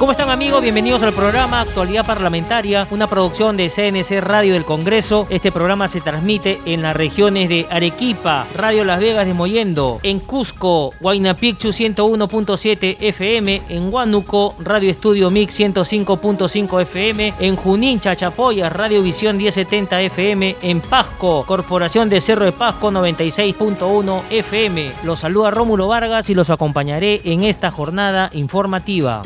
¿Cómo están amigos? Bienvenidos al programa Actualidad Parlamentaria, una producción de CNC Radio del Congreso. Este programa se transmite en las regiones de Arequipa, Radio Las Vegas de Moyendo, en Cusco, Huayna Picchu 101.7 FM, en Huánuco, Radio Estudio Mix 105.5 FM, en Junín, Chachapoya, Radio Visión 1070 FM, en Pasco, Corporación de Cerro de Pasco 96.1 FM. Los saluda Rómulo Vargas y los acompañaré en esta jornada informativa.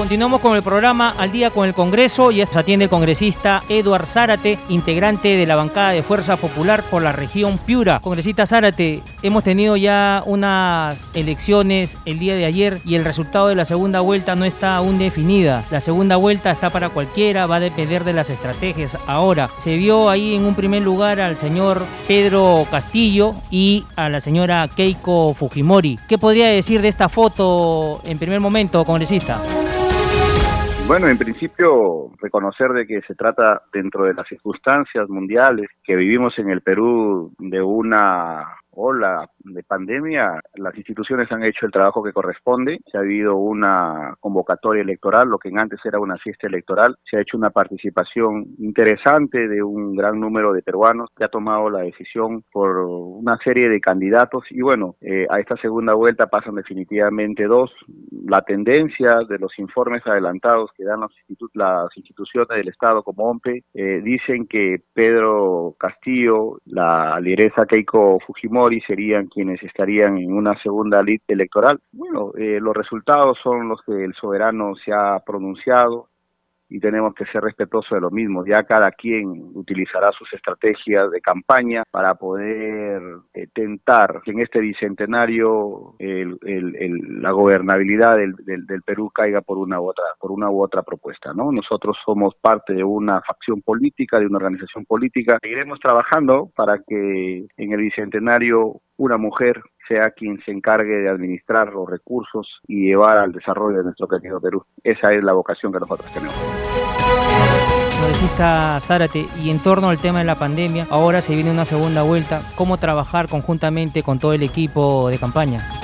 Continuamos con el programa Al día con el Congreso y se atiende el congresista Eduard Zárate, integrante de la bancada de Fuerza Popular por la región Piura. Congresista Zárate, hemos tenido ya unas elecciones el día de ayer y el resultado de la segunda vuelta no está aún definida. La segunda vuelta está para cualquiera, va a depender de las estrategias. Ahora, se vio ahí en un primer lugar al señor Pedro Castillo y a la señora Keiko Fujimori. ¿Qué podría decir de esta foto en primer momento, congresista? Bueno, en principio, reconocer de que se trata dentro de las circunstancias mundiales que vivimos en el Perú de una ola de pandemia, las instituciones han hecho el trabajo que corresponde. Se ha habido una convocatoria electoral, lo que antes era una fiesta electoral. Se ha hecho una participación interesante de un gran número de peruanos que ha tomado la decisión por una serie de candidatos. Y bueno, eh, a esta segunda vuelta pasan definitivamente dos. La tendencia de los informes adelantados que dan las instituciones del Estado como OMPE eh, dicen que Pedro Castillo, la lideresa Keiko Fujimori serían quienes estarían en una segunda lista electoral. Bueno, eh, los resultados son los que el soberano se ha pronunciado y tenemos que ser respetuosos de lo mismo. Ya cada quien utilizará sus estrategias de campaña para poder eh, tentar que en este bicentenario la gobernabilidad del, del, Perú caiga por una u otra por una u otra propuesta. ¿no? Nosotros somos parte de una facción política, de una organización política. Seguiremos trabajando para que en el bicentenario una mujer sea quien se encargue de administrar los recursos y llevar al desarrollo de nuestro querido Perú. Esa es la vocación que nosotros tenemos. Congresista Zárate, y en torno al tema de la pandemia, ahora se viene una segunda vuelta. ¿Cómo trabajar conjuntamente con todo el equipo de campaña?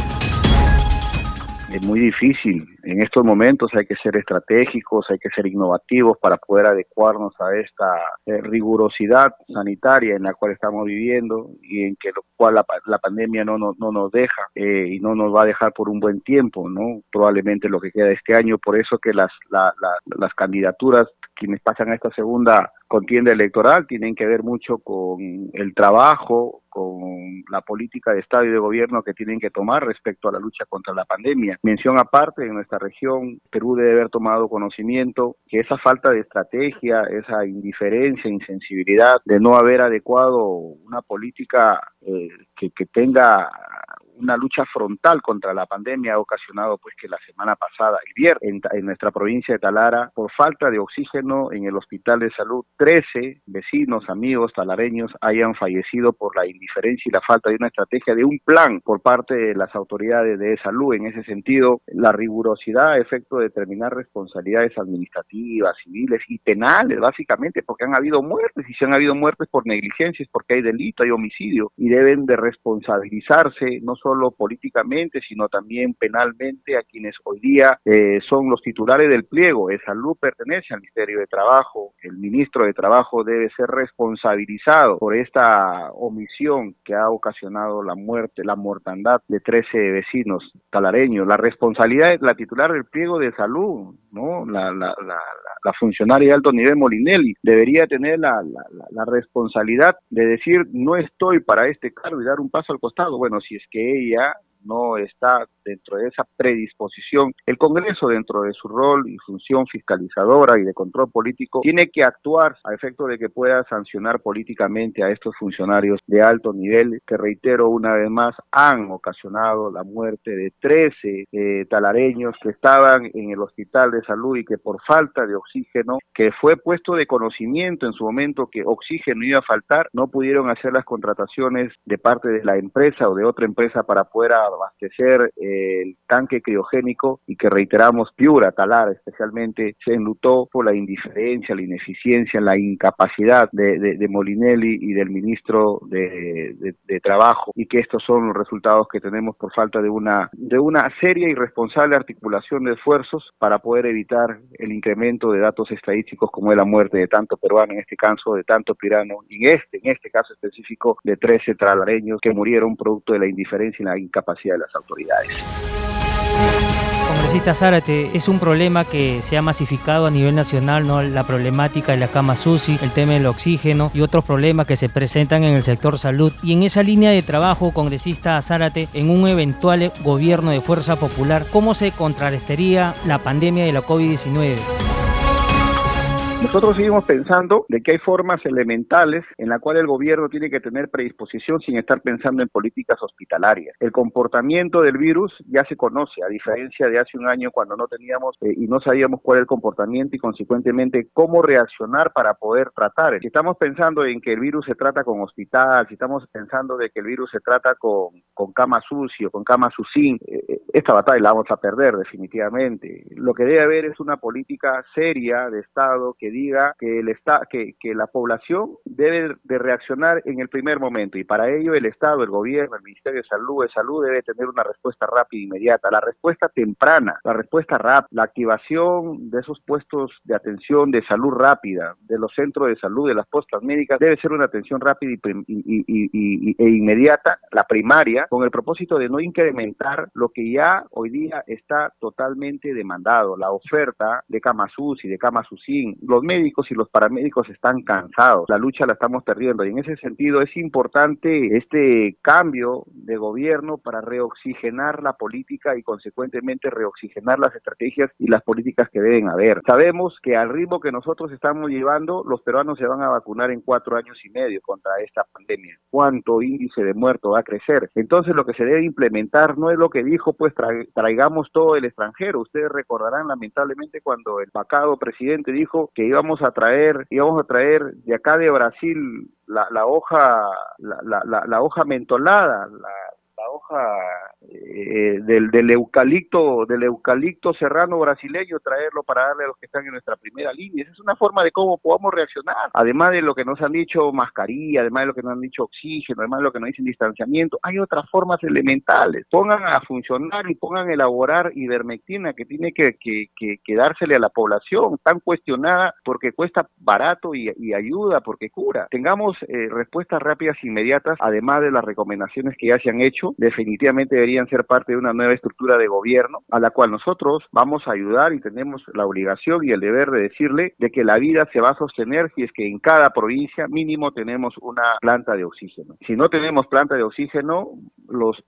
Es muy difícil. En estos momentos hay que ser estratégicos, hay que ser innovativos para poder adecuarnos a esta eh, rigurosidad sanitaria en la cual estamos viviendo y en que lo cual la, pandemia no, no, nos deja eh, y no nos va a dejar por un buen tiempo, ¿no? Probablemente lo que queda este año. Por eso que las, las candidaturas quienes pasan a esta segunda contienda electoral tienen que ver mucho con el trabajo, con la política de Estado y de gobierno que tienen que tomar respecto a la lucha contra la pandemia. Mención aparte, en nuestra región, Perú debe haber tomado conocimiento que esa falta de estrategia, esa indiferencia, insensibilidad de no haber adecuado una política eh, que, que tenga una lucha frontal contra la pandemia ha ocasionado pues que la semana pasada, el viernes, en, nuestra provincia de Talara, por falta de oxígeno en el hospital de salud, 13 vecinos, amigos talareños hayan fallecido por la indiferencia y la falta de una estrategia, de un plan por parte de las autoridades de salud. En ese sentido, la rigurosidad a efecto de determinar responsabilidades administrativas, civiles y penales, básicamente, porque han habido muertes y si han habido muertes por negligencias, porque hay delito, hay homicidio y deben de responsabilizarse no solo políticamente, sino también penalmente a quienes hoy día eh, son los titulares del pliego. El salud pertenece al Ministerio de Trabajo. El ministro de Trabajo debe ser responsabilizado por esta omisión que ha ocasionado la muerte, la mortandad de 13 vecinos talareños. La responsabilidad es la titular del pliego de salud, ¿no? La, la, la, la funcionaria de alto nivel Molinelli debería tener la, responsabilidad de decir no estoy para este cargo y dar un paso al costado. Bueno, si es que ella no está dentro de esa predisposición. El Congreso, dentro de su rol y función fiscalizadora y de control político, tiene que actuar a efecto de que pueda sancionar políticamente a estos funcionarios de alto nivel que, reitero una vez más, han ocasionado la muerte de 13 eh, talareños que estaban en el hospital de salud y que por falta de oxígeno, que fue puesto de conocimiento en su momento que oxígeno iba a faltar, no pudieron hacer las contrataciones de parte de la empresa o de otra empresa para poder abastecer eh, el tanque criogénico y que reiteramos Piura, Talar especialmente, se enlutó por la indiferencia, la ineficiencia, la incapacidad de, de, Molinelli y del ministro de, de, Trabajo y que estos son los resultados que tenemos por falta de una, de una seria y responsable articulación de esfuerzos para poder evitar el incremento de datos estadísticos como es la muerte de tanto peruano, en este caso de tanto pirano, y en este, en este caso específico de 13 tralareños que murieron producto de la indiferencia y la incapacidad de las autoridades. Congresista Zárate, es un problema que se ha masificado a nivel nacional, ¿no? La problemática de la cama SUSI, el tema del oxígeno y otros problemas que se presentan en el sector salud. Y en esa línea de trabajo, congresista Zárate, en un eventual gobierno de fuerza popular, ¿cómo se contrarrestaría la pandemia de la COVID-19? Nosotros seguimos pensando de que hay formas elementales en la cual el gobierno tiene que tener predisposición sin estar pensando en políticas hospitalarias. El comportamiento del virus ya se conoce, a diferencia de hace un año cuando no teníamos eh, y no sabíamos cuál era el comportamiento y consecuentemente cómo reaccionar para poder tratar. Si estamos pensando en que el virus se trata con hospital, si estamos pensando de que el virus se trata con, con cama sucio, con cama sucín, eh, eh, esta batalla la vamos a perder definitivamente. Lo que debe haber es una política seria de Estado que diga que, el que, que la población debe de reaccionar en el primer momento. Y para ello el Estado, el gobierno, el Ministerio de Salud, de Salud debe tener una respuesta rápida e inmediata, la respuesta temprana, la respuesta rápida, la activación de esos puestos de atención de salud rápida, de los centros de salud, de las postas médicas, debe ser una atención rápida y, e inmediata, la primaria, con el propósito de no incrementar lo que ya hoy día está totalmente demandado, la oferta de camas UCI, de camas UCIN, los médicos y los paramédicos están cansados, la lucha la estamos perdiendo y en ese sentido es importante este cambio de gobierno para reoxigenar la política y consecuentemente reoxigenar las estrategias y las políticas que deben haber. Sabemos que al ritmo que nosotros estamos llevando, los peruanos se van a vacunar en cuatro años y medio contra esta pandemia. ¿Cuánto índice de muertos va a crecer? Entonces lo que se debe implementar no es lo que dijo, pues traigamos todo el extranjero. Ustedes recordarán lamentablemente cuando el vacado presidente dijo que íbamos a traer, íbamos a traer de acá de Brasil la, la hoja, la, la, la hoja mentolada, la, la hoja eh, del, eucalipto del eucalipto serrano brasileño traerlo para darle a los que están en nuestra primera línea. Esa es una forma de cómo podamos reaccionar. Además de lo que nos han dicho mascarilla además de lo que nos han dicho oxígeno además de lo que nos dicen distanciamiento hay otras formas elementales. Pongan a funcionar y pongan a elaborar ivermectina que tiene que, que, que, dársele a la población. Tan cuestionada porque cuesta barato y, ayuda porque cura. Tengamos eh, respuestas rápidas e inmediatas además de las recomendaciones que ya se han hecho definitivamente deberían ser parte de una nueva estructura de gobierno a la cual nosotros vamos a ayudar y tenemos la obligación y el deber de decirle de que la vida se va a sostener si es que en cada provincia mínimo tenemos una planta de oxígeno. Si no tenemos planta de oxígeno,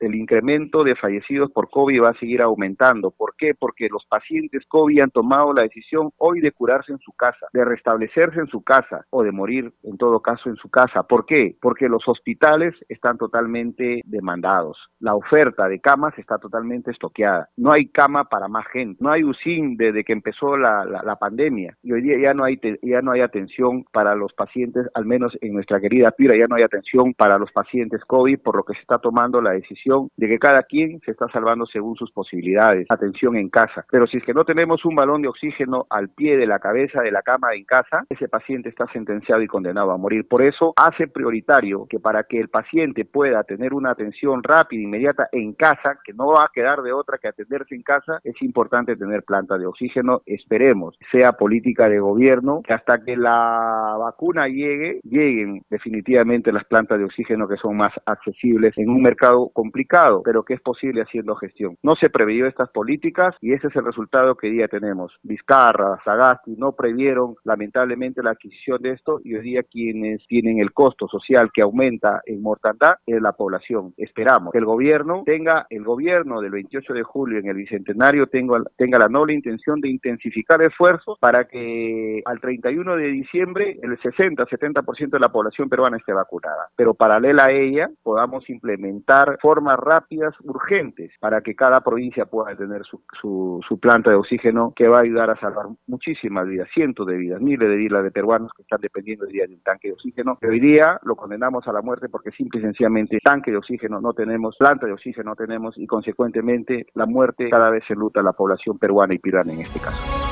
el incremento de fallecidos por COVID va a seguir aumentando. ¿Por qué? Porque los pacientes COVID han tomado la decisión hoy de curarse en su casa, de restablecerse en su casa o de morir en todo caso en su casa. ¿Por qué? Porque los hospitales están totalmente demandados la oferta de camas está totalmente estoqueada. No hay cama para más gente. No hay UCIN desde que empezó la, pandemia. Y hoy día ya no, hay ya no hay atención para los pacientes, al menos en nuestra querida Pira, ya no hay atención para los pacientes COVID, por lo que se está tomando la decisión de que cada quien se está salvando según sus posibilidades. Atención en casa. Pero si es que no tenemos un balón de oxígeno al pie de la cabeza de la cama en casa, ese paciente está sentenciado y condenado a morir. Por eso hace prioritario que para que el paciente pueda tener una atención rápida, rápida, inmediata en casa, que no va a quedar de otra que atenderse en casa, es importante tener planta de oxígeno. Esperemos sea política de gobierno que hasta que la vacuna llegue, lleguen definitivamente las plantas de oxígeno que son más accesibles en un mercado complicado, pero que es posible haciendo gestión. No se previó estas políticas y ese es el resultado que hoy día tenemos. Vizcarra, Sagasti no previeron lamentablemente la adquisición de esto y hoy día quienes tienen el costo social que aumenta en mortandad es la población. Esperamos que el gobierno tenga, el gobierno del 28 de julio en el Bicentenario tenga, la noble intención de intensificar esfuerzos para que al 31 de diciembre el 60-70% de la población peruana esté vacunada. Pero paralela a ella podamos implementar formas rápidas, urgentes, para que cada provincia pueda tener su, su, planta de oxígeno que va a ayudar a salvar muchísimas vidas, cientos de vidas, miles de vidas de peruanos que están dependiendo día de un tanque de oxígeno. hoy día lo condenamos a la muerte porque simple y sencillamente tanque de oxígeno no tenemos, planta de oxígeno no tenemos y consecuentemente la muerte cada vez se luta la población peruana y pirana en este caso.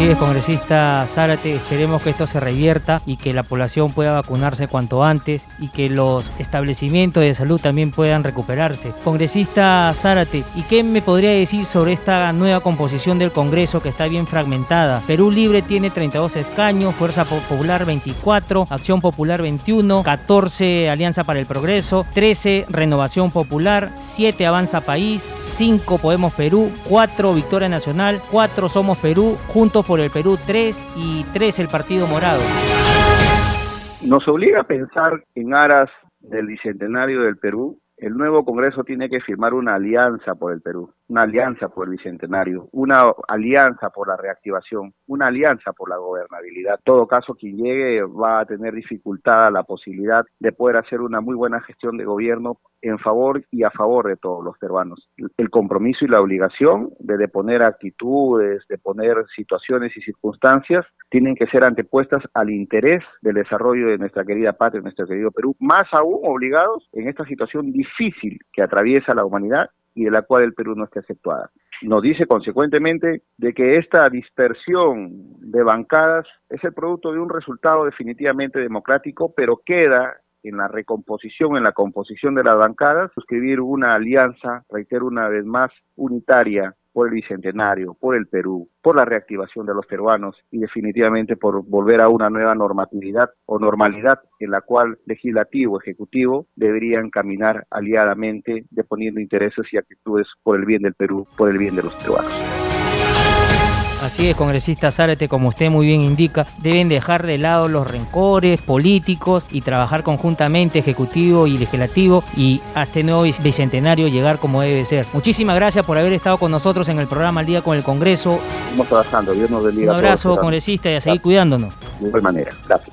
Así es, congresista Zárate, esperemos que esto se revierta y que la población pueda vacunarse cuanto antes y que los establecimientos de salud también puedan recuperarse. Congresista Zárate, ¿y qué me podría decir sobre esta nueva composición del Congreso que está bien fragmentada? Perú Libre tiene 32 escaños, Fuerza Popular 24, Acción Popular 21, 14 Alianza para el Progreso, 13 Renovación Popular, 7 Avanza País, 5 Podemos Perú, 4 Victoria Nacional, 4 Somos Perú, juntos por el Perú 3 y 3 el Partido Morado. Nos obliga a pensar en aras del Bicentenario del Perú. El nuevo Congreso tiene que firmar una alianza por el Perú una alianza por el Bicentenario, una alianza por la reactivación, una alianza por la gobernabilidad. En todo caso, quien llegue va a tener dificultada la posibilidad de poder hacer una muy buena gestión de gobierno en favor y a favor de todos los peruanos. El compromiso y la obligación de deponer actitudes, de poner situaciones y circunstancias, tienen que ser antepuestas al interés del desarrollo de nuestra querida patria, nuestro querido Perú, más aún obligados en esta situación difícil que atraviesa la humanidad y de la cual el Perú no esté aceptada. Nos dice consecuentemente de que esta dispersión de bancadas es el producto de un resultado definitivamente democrático, pero queda en la recomposición, en la composición de las bancadas, suscribir una alianza, reitero una vez más, unitaria por el Bicentenario, por el Perú, por la reactivación de los peruanos y definitivamente por volver a una nueva normatividad o normalidad en la cual legislativo, ejecutivo deberían caminar aliadamente deponiendo intereses y actitudes por el bien del Perú, por el bien de los peruanos. Así es, congresista Zárate, como usted muy bien indica, deben dejar de lado los rencores políticos y trabajar conjuntamente, ejecutivo y legislativo, y a este nuevo bicentenario llegar como debe ser. Muchísimas gracias por haber estado con nosotros en el programa Al Día con el Congreso. Estamos trabajando, Dios nos bendiga. Un abrazo, congresista, y a seguir cuidándonos. De igual manera, gracias.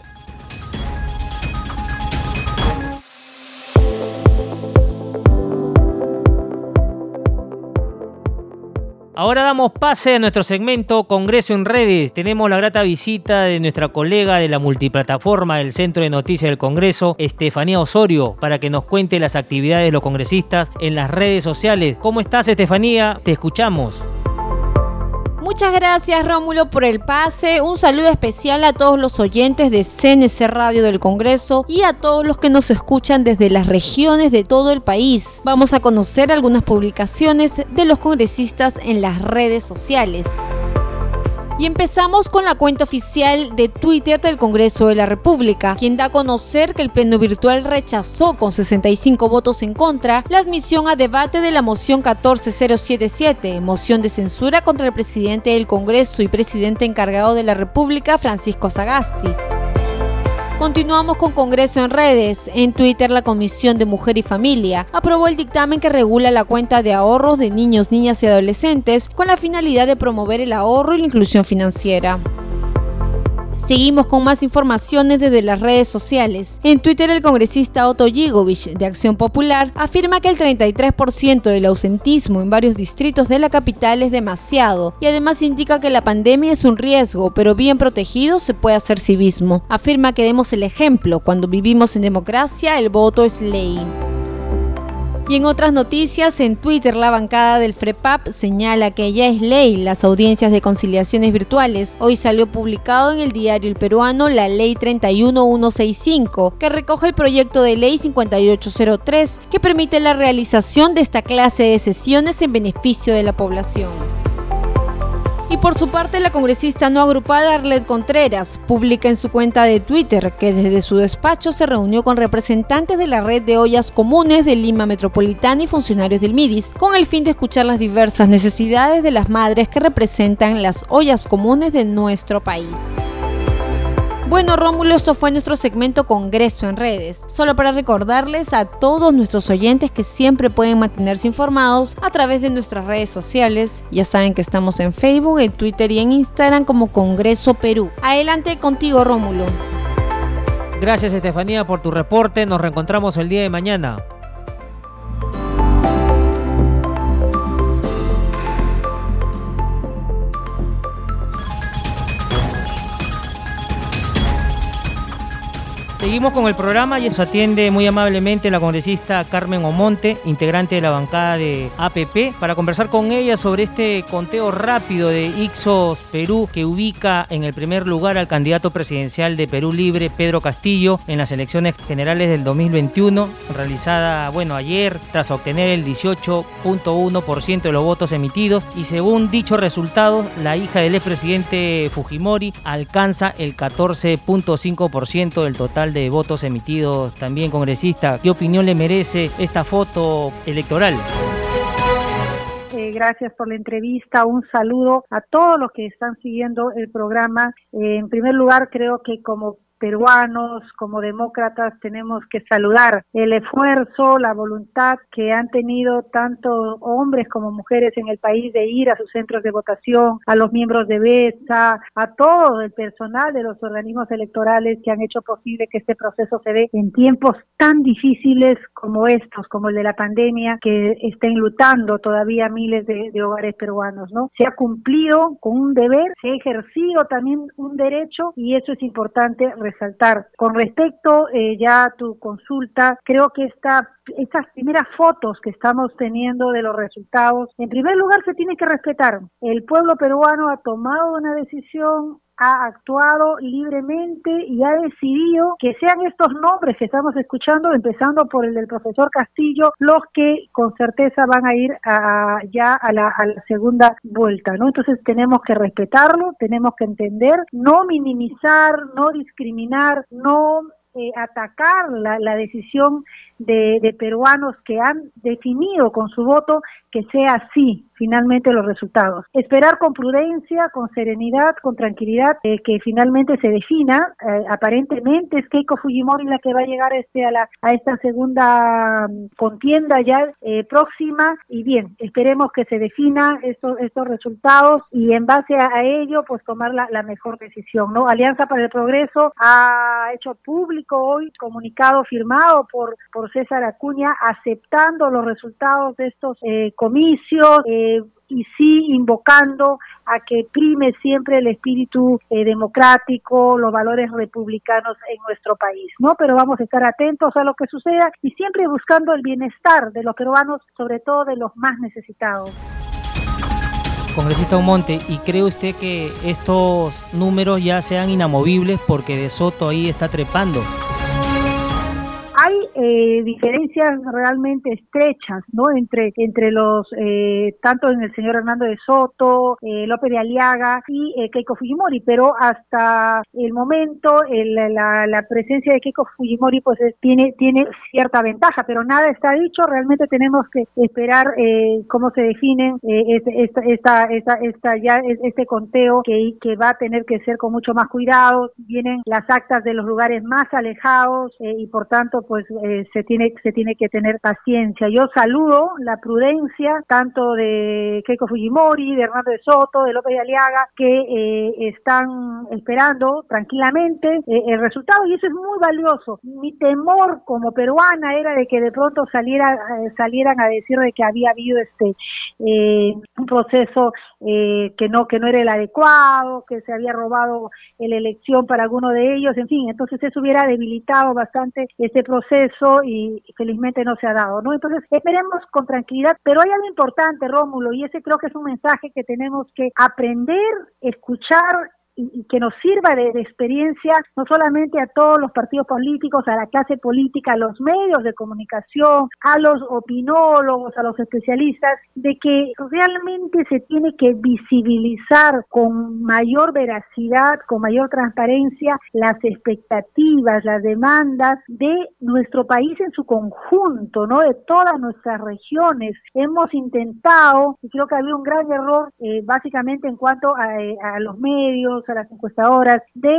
Ahora damos pase a nuestro segmento Congreso en Redes. Tenemos la grata visita de nuestra colega de la multiplataforma del Centro de Noticias del Congreso, Estefanía Osorio, para que nos cuente las actividades de los congresistas en las redes sociales. ¿Cómo estás, Estefanía? Te escuchamos. Muchas gracias Rómulo por el pase. Un saludo especial a todos los oyentes de CNC Radio del Congreso y a todos los que nos escuchan desde las regiones de todo el país. Vamos a conocer algunas publicaciones de los congresistas en las redes sociales. Y empezamos con la cuenta oficial de Twitter del Congreso de la República, quien da a conocer que el Pleno Virtual rechazó con 65 votos en contra la admisión a debate de la moción 14077, moción de censura contra el presidente del Congreso y presidente encargado de la República, Francisco Sagasti. Continuamos con Congreso en redes. En Twitter, la Comisión de Mujer y Familia aprobó el dictamen que regula la cuenta de ahorros de niños, niñas y adolescentes con la finalidad de promover el ahorro y la inclusión financiera. Seguimos con más informaciones desde las redes sociales. En Twitter, el congresista Otto Yigovich, de Acción Popular, afirma que el 33% del ausentismo en varios distritos de la capital es demasiado y además indica que la pandemia es un riesgo, pero bien protegido se puede hacer civismo. Afirma que demos el ejemplo, cuando vivimos en democracia el voto es ley. Y en otras noticias, en Twitter la bancada del FREPAP señala que ya es ley las audiencias de conciliaciones virtuales. Hoy salió publicado en el diario El Peruano la Ley 31165, que recoge el proyecto de Ley 5803, que permite la realización de esta clase de sesiones en beneficio de la población. Y por su parte, la congresista no agrupada Arlet Contreras publica en su cuenta de Twitter que desde su despacho se reunió con representantes de la red de ollas comunes de Lima Metropolitana y funcionarios del MIDIS, con el fin de escuchar las diversas necesidades de las madres que representan las ollas comunes de nuestro país. Bueno, Rómulo, esto fue nuestro segmento Congreso en redes. Solo para recordarles a todos nuestros oyentes que siempre pueden mantenerse informados a través de nuestras redes sociales. Ya saben que estamos en Facebook, en Twitter y en Instagram como Congreso Perú. Adelante contigo, Rómulo. Gracias, Estefanía, por tu reporte. Nos reencontramos el día de mañana. Seguimos con el programa y nos atiende muy amablemente la congresista Carmen Omonte, integrante de la bancada de APP, para conversar con ella sobre este conteo rápido de Ixos Perú que ubica en el primer lugar al candidato presidencial de Perú Libre, Pedro Castillo, en las elecciones generales del 2021, realizada, bueno, ayer, tras obtener el 18.1% de los votos emitidos. Y según dichos resultados, la hija del expresidente Fujimori alcanza el 14.5% del total de votos emitidos también congresista. ¿Qué opinión le merece esta foto electoral? Eh, gracias por la entrevista. Un saludo a todos los que están siguiendo el programa. Eh, en primer lugar, creo que como peruanos, como demócratas, tenemos que saludar el esfuerzo, la voluntad que han tenido tanto hombres como mujeres en el país de ir a sus centros de votación, a los miembros de BESA, a todo el personal de los organismos electorales que han hecho posible que este proceso se dé en tiempos tan difíciles como estos, como el de la pandemia, que estén lutando todavía miles de, de hogares peruanos, ¿no? Se ha cumplido con un deber, se ha ejercido también un derecho y eso es importante resaltar. Con respecto eh, ya a tu consulta, creo que esta, estas primeras fotos que estamos teniendo de los resultados, en primer lugar se tiene que respetar. El pueblo peruano ha tomado una decisión, ha actuado libremente y ha decidido que sean estos nombres que estamos escuchando, empezando por el del profesor Castillo, los que con certeza van a ir a, ya a la, a la segunda vuelta, ¿no? Entonces tenemos que respetarlo, tenemos que entender, no minimizar, no discriminar, no eh, atacar la, la decisión de, de, peruanos que han definido con su voto que sea así finalmente los resultados. Esperar con prudencia, con serenidad, con tranquilidad, eh, que finalmente se defina. Eh, aparentemente es Keiko Fujimori la que va a llegar este a, la, a esta segunda mm, contienda ya próxima y bien, esperemos que se defina estos, estos resultados y en base a, a ello pues tomar la, la, mejor decisión. ¿no? Alianza para el Progreso ha hecho público hoy comunicado firmado por, por César Acuña aceptando los resultados de estos eh, comicios eh, y sí invocando a que prime siempre el espíritu eh, democrático, los valores republicanos en nuestro país, ¿no? Pero vamos a estar atentos a lo que suceda y siempre buscando el bienestar de los peruanos, sobre todo de los más necesitados. Congresista Monte, ¿y cree usted que estos números ya sean inamovibles porque De Soto ahí está trepando? Eh, diferencias realmente estrechas, ¿no? Entre entre los eh, tanto en el señor Hernando de Soto, eh, López de Aliaga y eh, Keiko Fujimori, pero hasta el momento el, la, la, presencia de Keiko Fujimori pues tiene tiene cierta ventaja, pero nada está dicho. Realmente tenemos que esperar eh, cómo se definen este, esta, esta, esta, esta ya este conteo que va a tener que ser con mucho más cuidado. Vienen las actas de los lugares más alejados y por tanto pues eh, se tiene se tiene que tener paciencia. Yo saludo la prudencia tanto de Keiko Fujimori, de Hernando de Soto, de López de Aliaga, que eh, están esperando tranquilamente eh, el resultado y eso es muy valioso. Mi temor como peruana era de que de pronto saliera eh, salieran a decir de que había habido este un proceso que no que no era el adecuado, que se había robado la elección para alguno de ellos, en fin, entonces eso hubiera debilitado bastante este proceso y felizmente no se ha dado, ¿no? Entonces, esperemos con tranquilidad, pero hay algo importante, Rómulo, y ese creo que es un mensaje que tenemos que aprender, escuchar y, que nos sirva de, experiencia no solamente a todos los partidos políticos, a la clase política, a los medios de comunicación, a los opinólogos, a los especialistas, de que realmente se tiene que visibilizar con mayor veracidad, con mayor transparencia las expectativas, las demandas de nuestro país en su conjunto, ¿no? De todas nuestras regiones. Hemos intentado, y creo que había un gran error, eh, básicamente en cuanto a, a los medios, a las encuestadoras, de,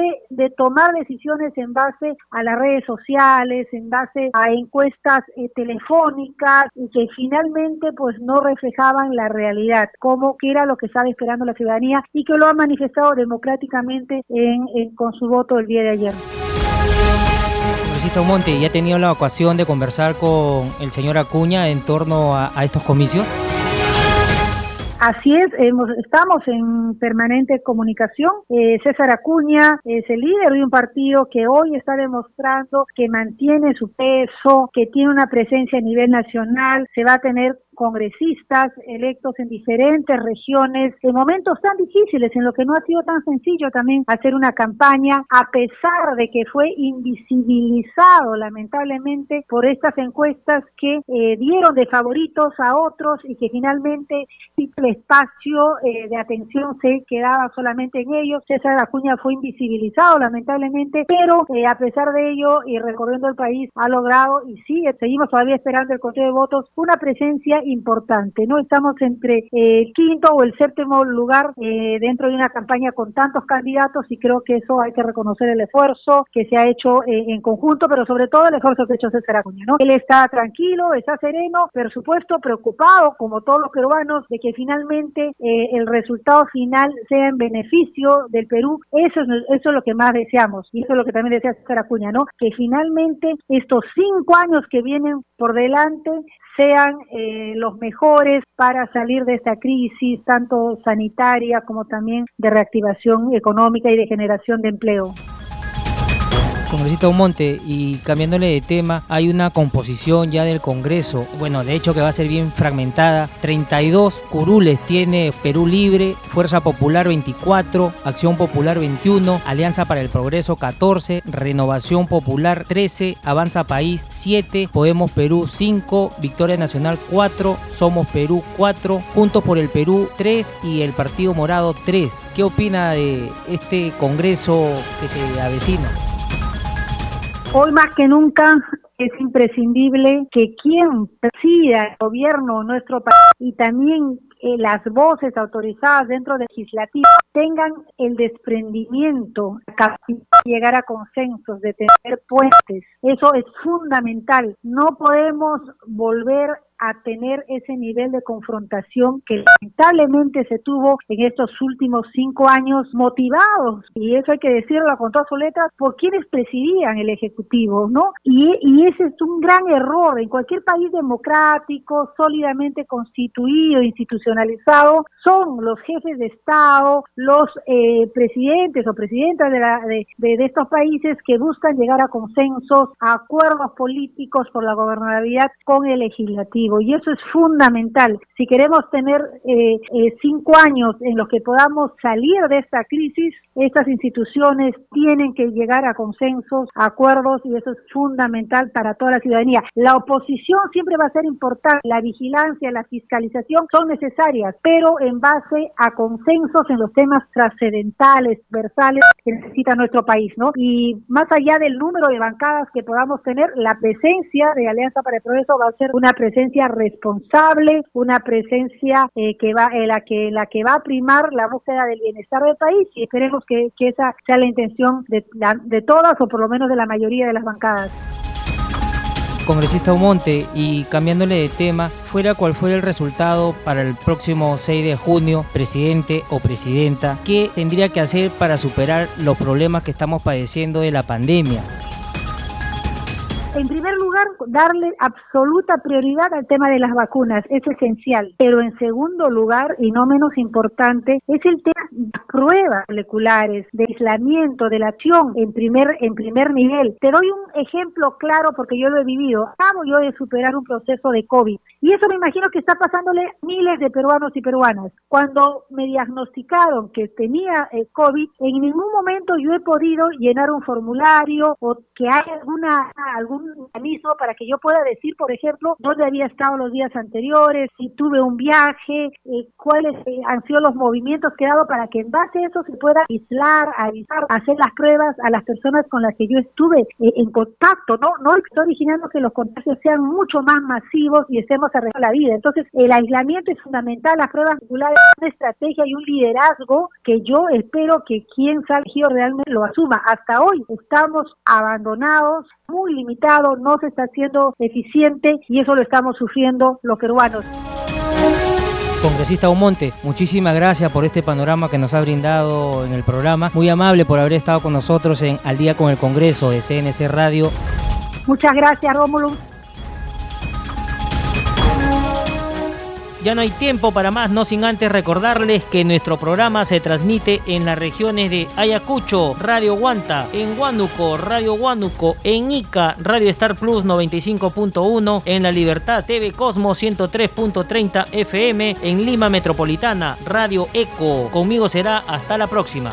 tomar decisiones en base a las redes sociales, en base a encuestas eh, telefónicas que finalmente pues no reflejaban la realidad, como que era lo que estaba esperando la ciudadanía y que lo ha manifestado democráticamente en, con su voto el día de ayer. Luisito Monte, ¿ya ha tenido la ocasión de conversar con el señor Acuña en torno a estos comicios? Así es, hemos, estamos en permanente comunicación. Eh, César Acuña es el líder de un partido que hoy está demostrando que mantiene su peso, que tiene una presencia a nivel nacional, se va a tener congresistas electos en diferentes regiones, en momentos tan difíciles, en lo que no ha sido tan sencillo también hacer una campaña, a pesar de que fue invisibilizado lamentablemente por estas encuestas que eh, dieron de favoritos a otros y que finalmente el espacio eh, de atención se quedaba solamente en ellos. César Acuña fue invisibilizado lamentablemente, pero eh, a pesar de ello y recorriendo el país ha logrado y sigue, seguimos todavía esperando el conteo de votos, una presencia importante, ¿no? Estamos entre eh, el quinto o el séptimo lugar eh, dentro de una campaña con tantos candidatos y creo que eso hay que reconocer el esfuerzo que se ha hecho eh, en conjunto, pero sobre todo el esfuerzo que ha hecho César Acuña, ¿no? Él está tranquilo, está sereno, por supuesto preocupado, como todos los peruanos, de que finalmente el resultado final sea en beneficio del Perú. Eso es, eso es lo que más deseamos y eso es lo que también desea César Acuña, ¿no? Que finalmente estos cinco años que vienen por delante sean eh, los mejores para salir de esta crisis, tanto sanitaria como también de reactivación económica y de generación de empleo. Congresista Monte, y cambiándole de tema, hay una composición ya del Congreso, bueno, de hecho que va a ser bien fragmentada. 32 curules tiene Perú Libre, Fuerza Popular 24, Acción Popular 21, Alianza para el Progreso 14, Renovación Popular 13, Avanza País 7, Podemos Perú 5, Victoria Nacional 4, Somos Perú 4, Juntos por el Perú 3 y el Partido Morado 3. ¿Qué opina de este Congreso que se avecina? Hoy más que nunca es imprescindible que quien presida el gobierno de nuestro país y también eh, las voces autorizadas dentro del legislativo tengan el desprendimiento, de llegar a consensos, de tener puentes. Eso es fundamental. No podemos volver a tener ese nivel de confrontación que lamentablemente se tuvo en estos últimos cinco años motivados, y eso hay que decirlo con todas sus letras, por quienes presidían el Ejecutivo, ¿no? Y, y ese es un gran error. En cualquier país democrático, sólidamente constituido, institucionalizado, son los jefes de Estado, los eh, presidentes o presidentas de, de, estos países que buscan llegar a consensos, a acuerdos políticos por la gobernabilidad con el legislativo y eso es fundamental. Si queremos tener eh, eh, cinco años en los que podamos salir de esta crisis, estas instituciones tienen que llegar a consensos, acuerdos y eso es fundamental para toda la ciudadanía. La oposición siempre va a ser importante, la vigilancia, la fiscalización son necesarias, pero en base a consensos en los temas trascendentales, versales que necesita nuestro país, ¿no? Y más allá del número de bancadas que podamos tener, la presencia de Alianza para el Progreso va a ser una presencia responsable, una presencia eh, que va, en la que la que va a primar la búsqueda del bienestar del país y esperemos que, esa sea la intención de, de todas o por lo menos de la mayoría de las bancadas congresista Umonte, y cambiándole de tema, fuera cual fuera el resultado para el próximo 6 de junio, presidente o presidenta, ¿qué tendría que hacer para superar los problemas que estamos padeciendo de la pandemia? En primer lugar, darle absoluta prioridad al tema de las vacunas, es esencial. Pero en segundo lugar, y no menos importante, es el tema de pruebas moleculares, de aislamiento, de la acción en primer, en primer nivel. Te doy un ejemplo claro porque yo lo he vivido. Acabo yo de superar un proceso de COVID y eso me imagino que está pasándole miles de peruanos y peruanas. Cuando me diagnosticaron que tenía eh, COVID, en ningún momento yo he podido llenar un formulario o que haya alguna, algún mecanismo para que yo pueda decir, por ejemplo, dónde había estado los días anteriores, si tuve un viaje, eh, cuáles eh, han sido los movimientos que he dado para que en base a eso se pueda aislar, avisar, hacer las pruebas a las personas con las que yo estuve eh, en contacto, ¿no? No estoy originando que los contagios sean mucho más masivos y estemos arreglando la vida. Entonces, el aislamiento es fundamental, las pruebas regulares, una estrategia y un liderazgo que yo espero que quien salga realmente lo asuma. Hasta hoy estamos abandonados, muy limitados, no se está haciendo eficiente y eso lo estamos sufriendo los peruanos. Congresista Omonte, muchísimas gracias por este panorama que nos ha brindado en el programa. Muy amable por haber estado con nosotros en Al día con el Congreso de CNC Radio. Muchas gracias, Rómulo. Ya no hay tiempo para más, no sin antes recordarles que nuestro programa se transmite en las regiones de Ayacucho, Radio Guanta, en Huánuco, Radio Huánuco, en Ica, Radio Star Plus 95.1, en La Libertad TV Cosmos 103.30 FM, en Lima Metropolitana, Radio Eco. Conmigo será hasta la próxima.